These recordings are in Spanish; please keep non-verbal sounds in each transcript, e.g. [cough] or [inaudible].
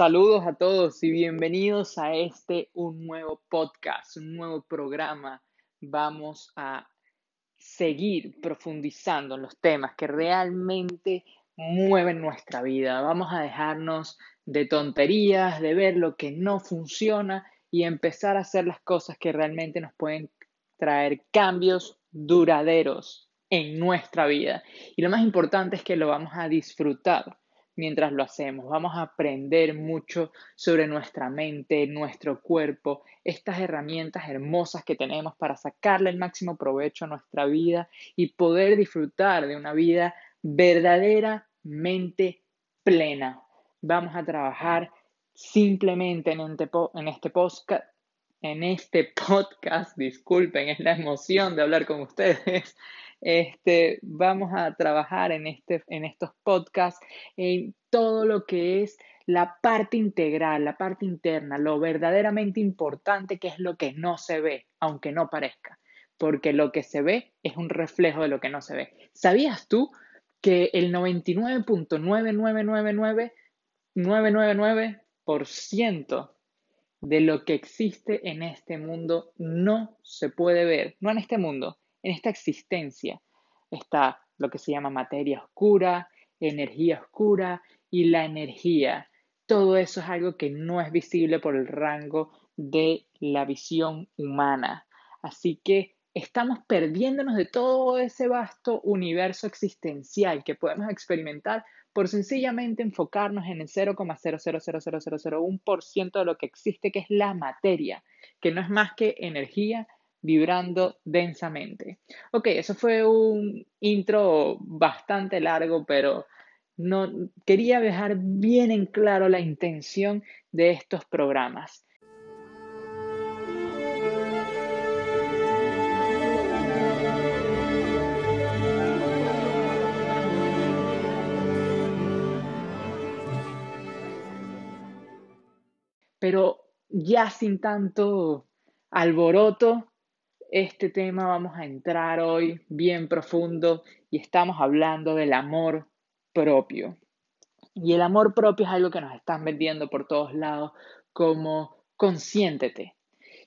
Saludos a todos y bienvenidos a este un nuevo podcast, un nuevo programa. Vamos a seguir profundizando en los temas que realmente mueven nuestra vida. Vamos a dejarnos de tonterías, de ver lo que no funciona y empezar a hacer las cosas que realmente nos pueden traer cambios duraderos en nuestra vida. Y lo más importante es que lo vamos a disfrutar mientras lo hacemos. Vamos a aprender mucho sobre nuestra mente, nuestro cuerpo, estas herramientas hermosas que tenemos para sacarle el máximo provecho a nuestra vida y poder disfrutar de una vida verdaderamente plena. Vamos a trabajar simplemente en este, este podcast. En este [laughs] podcast, disculpen, es la emoción de hablar con ustedes. Este, vamos a trabajar en, este, en estos podcasts en todo lo que es la parte integral, la parte interna, lo verdaderamente importante que es lo que no se ve, aunque no parezca, porque lo que se ve es un reflejo de lo que no se ve. ¿Sabías tú que el 99.99999% de lo que existe en este mundo no se puede ver? No en este mundo, en esta existencia está lo que se llama materia oscura, energía oscura y la energía. Todo eso es algo que no es visible por el rango de la visión humana. Así que estamos perdiéndonos de todo ese vasto universo existencial que podemos experimentar por sencillamente enfocarnos en el 0,0000001% de lo que existe, que es la materia, que no es más que energía vibrando densamente. Ok, eso fue un intro bastante largo, pero no quería dejar bien en claro la intención de estos programas. Pero ya sin tanto alboroto, este tema vamos a entrar hoy bien profundo y estamos hablando del amor propio. Y el amor propio es algo que nos están vendiendo por todos lados como consiéntete.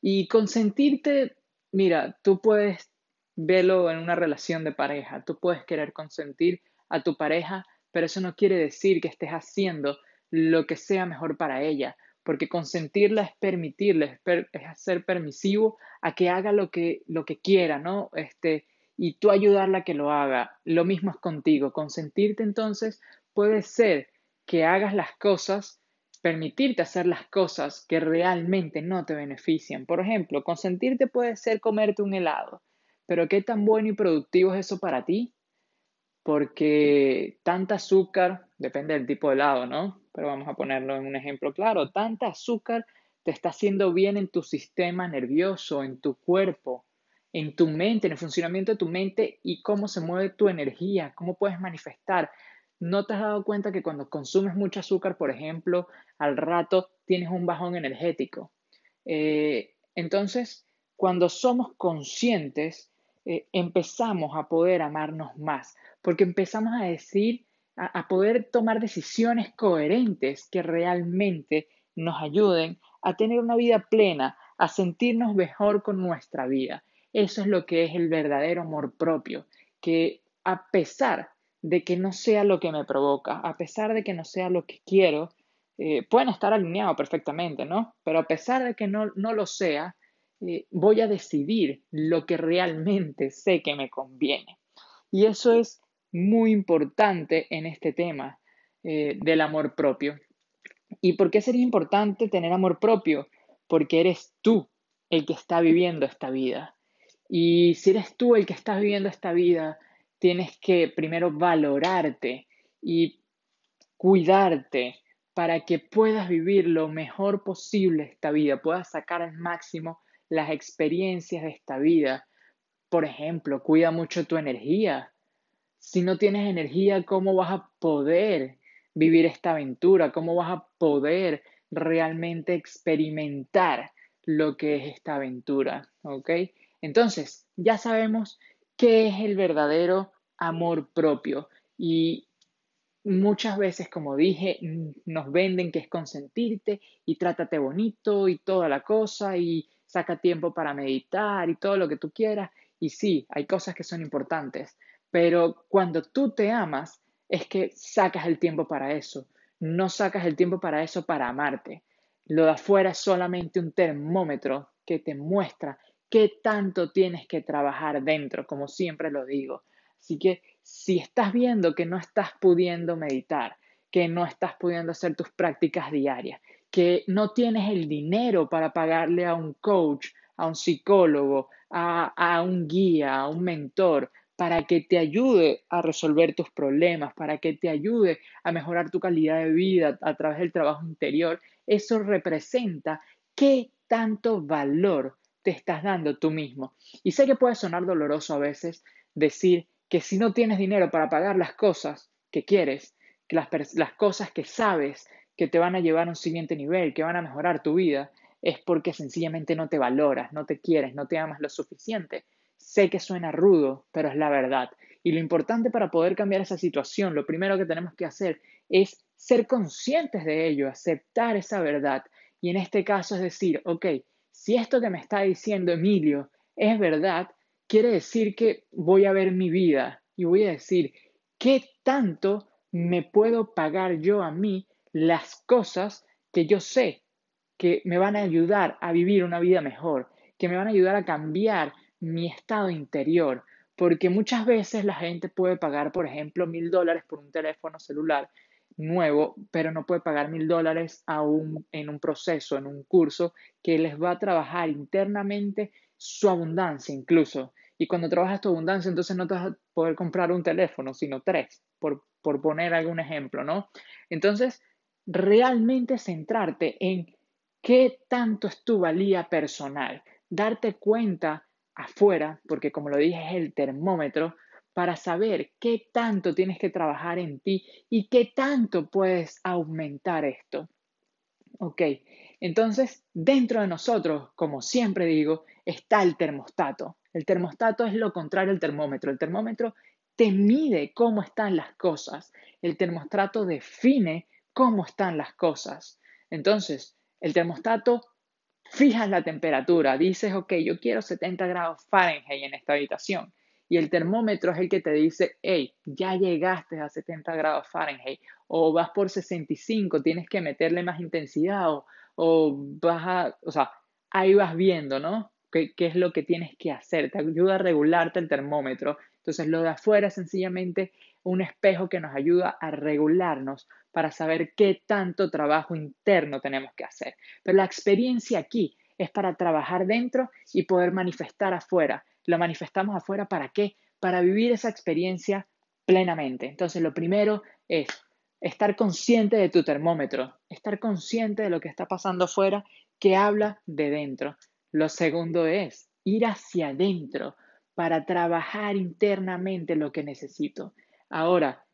Y consentirte, mira, tú puedes verlo en una relación de pareja, tú puedes querer consentir a tu pareja, pero eso no quiere decir que estés haciendo lo que sea mejor para ella porque consentirla es permitirle, es, ser permisivo a que haga lo que, lo que quiera, ¿no? Este, y tú ayudarla a que lo haga. Lo mismo es contigo. Consentirte entonces puede ser que hagas las cosas, permitirte hacer las cosas que realmente no te benefician. Por ejemplo, consentirte puede ser comerte un helado, pero ¿qué tan bueno y productivo es eso para ti? Porque tanta azúcar, depende del tipo de helado, ¿no? pero vamos a ponerlo en un ejemplo claro, tanta azúcar te está haciendo bien en tu sistema nervioso, en tu cuerpo, en tu mente, en el funcionamiento de tu mente y cómo se mueve tu energía, cómo puedes manifestar. ¿No te has dado cuenta que cuando consumes mucho azúcar, por ejemplo, al rato tienes un bajón energético? Eh, entonces, cuando somos conscientes, eh, empezamos a poder amarnos más, porque empezamos a decir a, poder tomar decisiones coherentes que realmente nos ayuden a tener una vida plena, a sentirnos mejor con nuestra vida. Eso es lo que es el verdadero amor propio, que a pesar de que no sea lo que me provoca, a pesar de que no sea lo que quiero, eh, pueden estar alineados perfectamente, ¿no? Pero a pesar de que no, no lo sea, eh, voy a decidir lo que realmente sé que me conviene. Y eso es muy importante en este tema eh, del amor propio. ¿Y por qué sería importante tener amor propio? Porque eres tú el que está viviendo esta vida. Y si eres tú el que está viviendo esta vida, tienes que primero valorarte y cuidarte para que puedas vivir lo mejor posible esta vida, puedas sacar al máximo las experiencias de esta vida. Por ejemplo, cuida mucho tu energía, si no tienes energía, ¿cómo vas a poder vivir esta aventura? ¿Cómo vas a poder realmente experimentar lo que es esta aventura? ¿Ok? Entonces, ya sabemos qué es el verdadero amor propio y muchas veces, como dije, nos venden que es consentirte y trátate bonito y toda la cosa y saca tiempo para meditar y todo lo que tú quieras. Y sí, hay cosas que son importantes, pero cuando tú te amas es que sacas el tiempo para eso. No sacas el tiempo para eso para amarte. Lo de afuera es solamente un termómetro que te muestra qué tanto tienes que trabajar dentro, como siempre lo digo. Así que si estás viendo que no estás pudiendo meditar, que no estás pudiendo hacer tus prácticas diarias, que no tienes el dinero para pagarle a un coach, a un psicólogo, a, a un guía, a un mentor, para que te ayude a resolver tus problemas, para que te ayude a mejorar tu calidad de vida a través del trabajo interior, eso representa qué tanto valor te estás dando tú mismo. Y sé que puede sonar doloroso a veces decir que si no tienes dinero para pagar las cosas que quieres, las, las cosas que sabes que te van a llevar a un siguiente nivel, que van a mejorar tu vida, es porque sencillamente no te valoras, no te quieres, no te amas lo suficiente. Sé que suena rudo, pero es la verdad. Y lo importante para poder cambiar esa situación, lo primero que tenemos que hacer es ser conscientes de ello, aceptar esa verdad. Y en este caso es decir, ok, si esto que me está diciendo Emilio es verdad, quiere decir que voy a ver mi vida y voy a decir, ¿qué tanto me puedo pagar yo a mí las cosas que yo sé que me van a ayudar a vivir una vida mejor, que me van a ayudar a cambiar mi estado interior? Porque muchas veces la gente puede pagar, por ejemplo, mil dólares por un teléfono celular nuevo, pero no puede pagar mil dólares aún en un proceso, en un curso que les va a trabajar internamente su abundancia incluso. Y cuando trabajas tu abundancia, entonces no te vas a poder comprar un teléfono, sino tres, por, por poner algún ejemplo, ¿no? Entonces, realmente centrarte en qué tanto es tu valía personal, darte cuenta afuera, porque como lo dije es el termómetro, para saber qué tanto tienes que trabajar en ti y qué tanto puedes aumentar esto. Ok, entonces dentro de nosotros, como siempre digo, está el termostato. El termostato es lo contrario al termómetro. El termómetro te mide cómo están las cosas. El termostato define cómo están las cosas. Entonces, el termostato fija la temperatura. Dices, ok, yo quiero 70 grados Fahrenheit en esta habitación y el termómetro es el que te dice, hey, ya llegaste a 70 grados Fahrenheit o vas por 65, tienes que meterle más intensidad o, o vas a, o sea, ahí vas viendo, ¿no? ¿Qué, ¿Qué, es lo que tienes que hacer? Te ayuda a regularte el termómetro. Entonces lo de afuera sencillamente un espejo que nos ayuda a regularnos para saber qué tanto trabajo interno tenemos que hacer. Pero la experiencia aquí es para trabajar dentro y poder manifestar afuera lo manifestamos afuera, ¿para qué? Para vivir esa experiencia plenamente. Entonces, lo primero es estar consciente de tu termómetro, estar consciente de lo que está pasando afuera que habla de dentro. Lo segundo es ir hacia adentro para trabajar internamente lo que necesito. Ahora,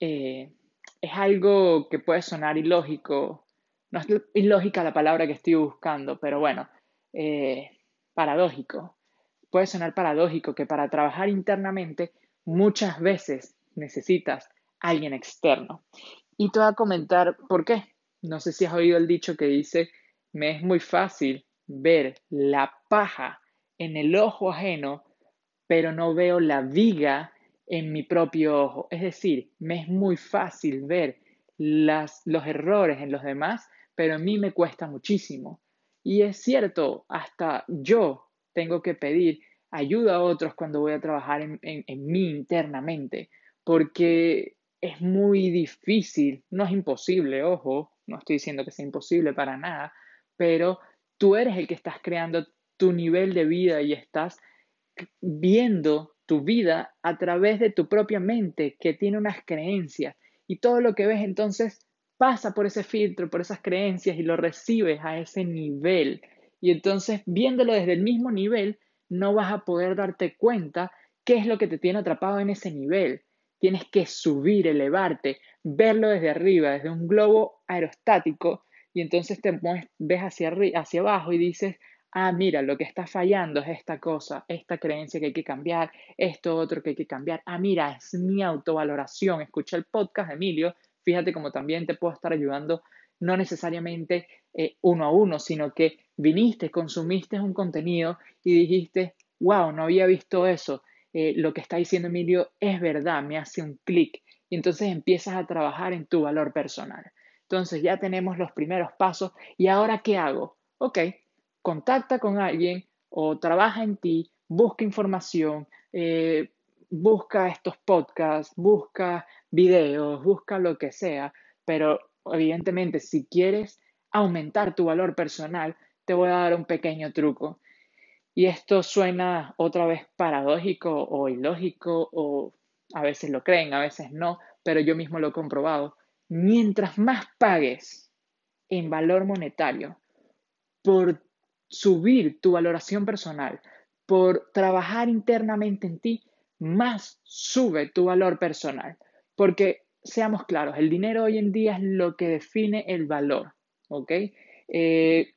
eh, es algo que puede sonar ilógico, no es ilógica la palabra que estoy buscando, pero bueno, eh, paradójico puede sonar paradójico que para trabajar internamente muchas veces necesitas alguien externo. Y te voy a comentar por qué. No sé si has oído el dicho que dice, me es muy fácil ver la paja en el ojo ajeno, pero no veo la viga en mi propio ojo. Es decir, me es muy fácil ver las, los errores en los demás, pero a mí me cuesta muchísimo. Y es cierto, hasta yo tengo que pedir ayuda a otros cuando voy a trabajar en, en, mí internamente, porque es muy difícil, no es imposible, ojo, no estoy diciendo que sea imposible para nada, pero tú eres el que estás creando tu nivel de vida y estás viendo tu vida a través de tu propia mente que tiene unas creencias y todo lo que ves entonces pasa por ese filtro, por esas creencias y lo recibes a ese nivel. Y entonces, viéndolo desde el mismo nivel, no vas a poder darte cuenta qué es lo que te tiene atrapado en ese nivel. Tienes que subir, elevarte, verlo desde arriba, desde un globo aerostático, y entonces te ves hacia, hacia abajo y dices, ah, mira, lo que está fallando es esta cosa, esta creencia que hay que cambiar, esto otro que hay que cambiar. Ah, mira, es mi autovaloración. Escucha el podcast, Emilio. Fíjate cómo también te puedo estar ayudando, no necesariamente eh, uno a uno, sino que viniste, consumiste un contenido y dijiste, wow, no había visto eso. Eh, lo que está diciendo Emilio es verdad, me hace un clic. Y entonces empiezas a trabajar en tu valor personal. Entonces ya tenemos los primeros pasos. ¿Y ahora qué hago? Ok, contacta con alguien o trabaja en ti, busca información, eh, busca estos podcasts, busca videos, busca lo que sea, pero evidentemente si quieres aumentar tu valor personal, te voy a dar un pequeño truco. Y esto suena otra vez paradójico o ilógico o a veces lo creen, a veces no, pero yo mismo lo he comprobado. Mientras más pagues en valor monetario por subir tu valoración personal, por trabajar internamente en ti, más sube tu valor personal. Porque seamos claros, el dinero hoy en día es lo que define el valor, ¿ok? Eh,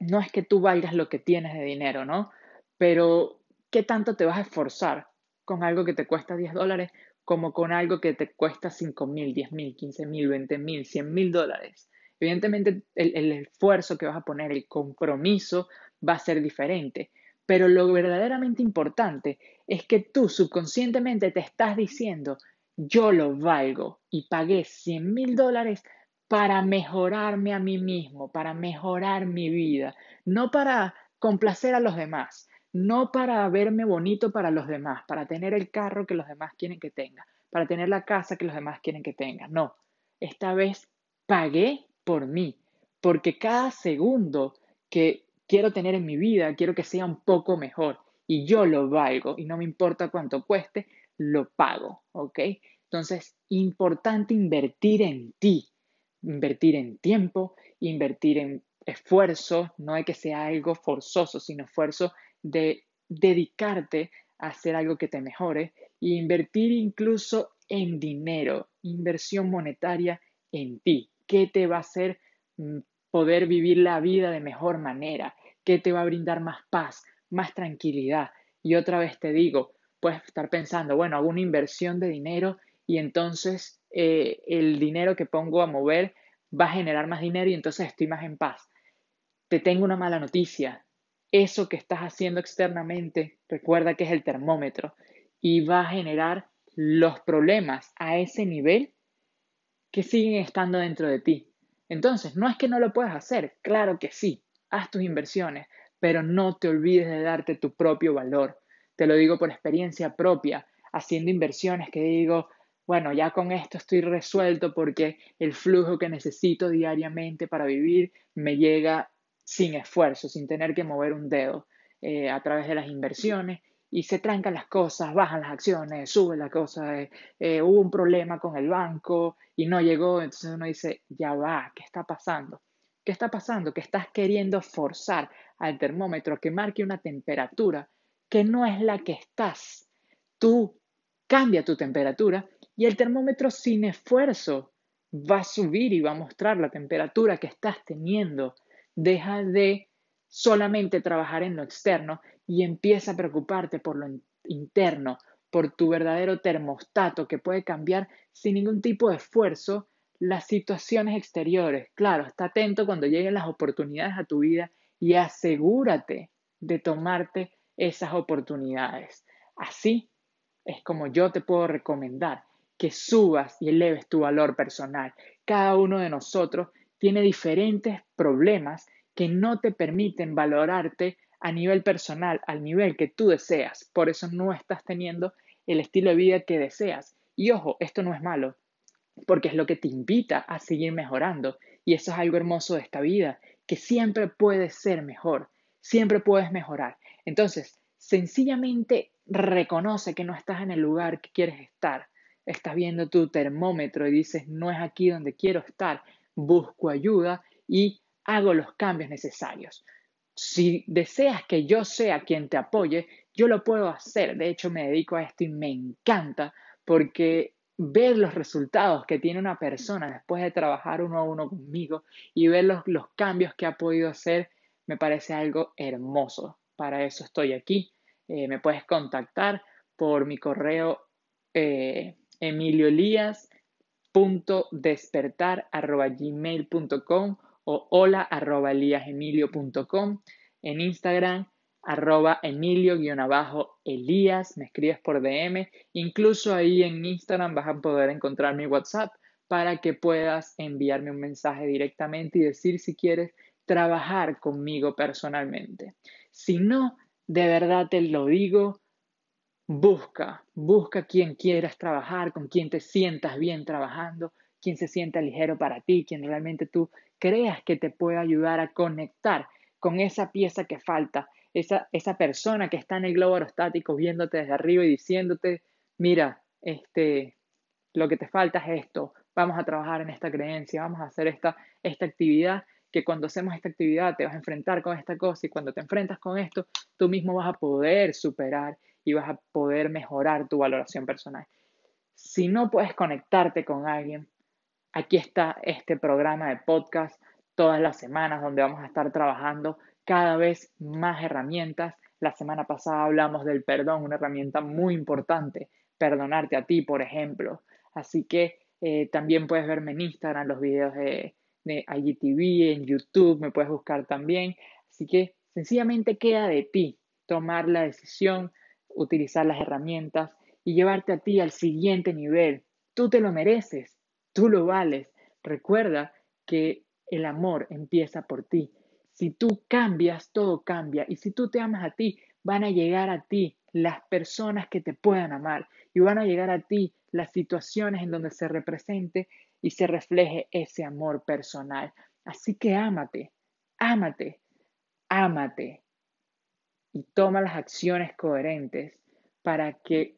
no es que tú valgas lo que tienes de dinero, ¿no? Pero, ¿qué tanto te vas a esforzar con algo que te cuesta 10 dólares como con algo que te cuesta 5 mil, 10 mil, 15 mil, 20 mil, 100 mil dólares? Evidentemente el, esfuerzo que vas a poner, el compromiso va a ser diferente, pero lo verdaderamente importante es que tú subconscientemente te estás diciendo, yo lo valgo y pagué 100 mil dólares para mejorarme a mí mismo, para mejorar mi vida, no para complacer a los demás, no para verme bonito para los demás, para tener el carro que los demás quieren que tenga, para tener la casa que los demás quieren que tenga. No, esta vez pagué por mí, porque cada segundo que quiero tener en mi vida, quiero que sea un poco mejor y yo lo valgo y no me importa cuánto cueste, lo pago, ¿ok? Entonces, importante invertir en ti, invertir en tiempo, invertir en esfuerzo, no hay que sea algo forzoso, sino esfuerzo de dedicarte a hacer algo que te mejore e invertir incluso en dinero, inversión monetaria en ti, qué te va a hacer mm, poder vivir la vida de mejor manera, qué te va a brindar más paz, más tranquilidad. Y otra vez te digo, puedes estar pensando, bueno, hago una inversión de dinero y entonces eh, el dinero que pongo a mover va a generar más dinero y entonces estoy más en paz. Te tengo una mala noticia. Eso que estás haciendo externamente, recuerda que es el termómetro y va a generar los problemas a ese nivel que siguen estando dentro de ti. Entonces, no es que no lo puedas hacer, claro que sí, haz tus inversiones, pero no te olvides de darte tu propio valor. Te lo digo por experiencia propia, haciendo inversiones que digo, bueno, ya con esto estoy resuelto porque el flujo que necesito diariamente para vivir me llega sin esfuerzo, sin tener que mover un dedo eh, a través de las inversiones y se trancan las cosas, bajan las acciones, sube la cosa, eh, eh, hubo un problema con el banco y no llegó, entonces uno dice, ya va, ¿qué está pasando? ¿Qué está pasando? Que estás queriendo forzar al termómetro que marque una temperatura que no es la que estás. Tú cambia tu temperatura y el termómetro sin esfuerzo va a subir y va a mostrar la temperatura que estás teniendo. Deja de solamente trabajar en lo externo y empieza a preocuparte por lo interno, por tu verdadero termostato que puede cambiar sin ningún tipo de esfuerzo las situaciones exteriores. Claro, está atento cuando lleguen las oportunidades a tu vida y asegúrate de tomarte esas oportunidades. Así es como yo te puedo recomendar que subas y eleves tu valor personal. Cada uno de nosotros tiene diferentes problemas que no te permiten valorarte a nivel personal, al nivel que tú deseas. Por eso no estás teniendo el estilo de vida que deseas. Y ojo, esto no es malo, porque es lo que te invita a seguir mejorando. Y eso es algo hermoso de esta vida, que siempre puedes ser mejor, siempre puedes mejorar. Entonces, sencillamente reconoce que no estás en el lugar que quieres estar. Estás viendo tu termómetro y dices, no es aquí donde quiero estar, busco ayuda y hago los cambios necesarios. Si deseas que yo sea quien te apoye, yo lo puedo hacer. De hecho, me dedico a esto y me encanta porque ver los resultados que tiene una persona después de trabajar uno a uno conmigo y ver los, cambios que ha podido hacer, me parece algo hermoso. Para eso estoy aquí. Eh, me puedes contactar por mi correo eh, emiliolias.despertar.gmail.com o hola.eliasemilio.com. En Instagram, arroba emilio-elías, me escribes por DM. Incluso ahí en Instagram vas a poder encontrar mi WhatsApp para que puedas enviarme un mensaje directamente y decir si quieres trabajar conmigo personalmente. Si no, de verdad te lo digo, busca, busca quien quieras trabajar, con quien te sientas bien trabajando, quien se sienta ligero para ti, quien realmente tú creas que te puede ayudar a conectar con esa pieza que falta, esa, esa persona que está en el globo aerostático viéndote desde arriba y diciéndote, mira, este, lo que te falta es esto, vamos a trabajar en esta creencia, vamos a hacer esta, esta actividad, que cuando hacemos esta actividad te vas a enfrentar con esta cosa y cuando te enfrentas con esto, tú mismo vas a poder superar y vas a poder mejorar tu valoración personal. Si no puedes conectarte con alguien, aquí está este programa de podcast todas las semanas donde vamos a estar trabajando cada vez más herramientas. La semana pasada hablamos del perdón, una herramienta muy importante, perdonarte a ti, por ejemplo. Así que eh, también puedes verme en Instagram, los videos de, de IGTV, en YouTube, me puedes buscar también. Así que sencillamente queda de ti tomar la decisión, utilizar las herramientas y llevarte a ti al siguiente nivel. Tú te lo mereces, tú lo vales. Recuerda que el amor empieza por ti. Si tú cambias, todo cambia. Y si tú te amas a ti, van a llegar a ti las personas que te puedan amar y van a llegar a ti las situaciones en donde se represente y se refleje ese amor personal. Así que ámate, ámate, ámate y toma las acciones coherentes para que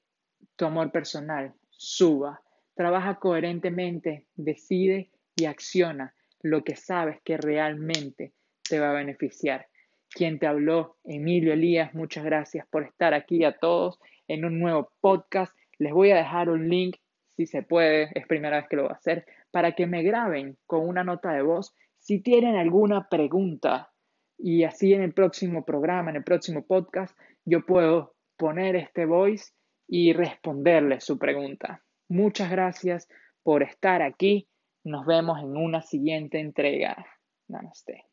tu amor personal suba. Trabaja coherentemente, decide y acciona lo que sabes que realmente te va a beneficiar. Quien te habló, Emilio Elías, muchas gracias por estar aquí a todos en un nuevo podcast. Les voy a dejar un link, si se puede, es primera vez que lo voy a hacer, para que me graben con una nota de voz si tienen alguna pregunta. Y así en el próximo programa, en el próximo podcast, yo puedo poner este voice y responderle su pregunta. Muchas gracias por estar aquí. Nos vemos en una siguiente entrega. Namaste.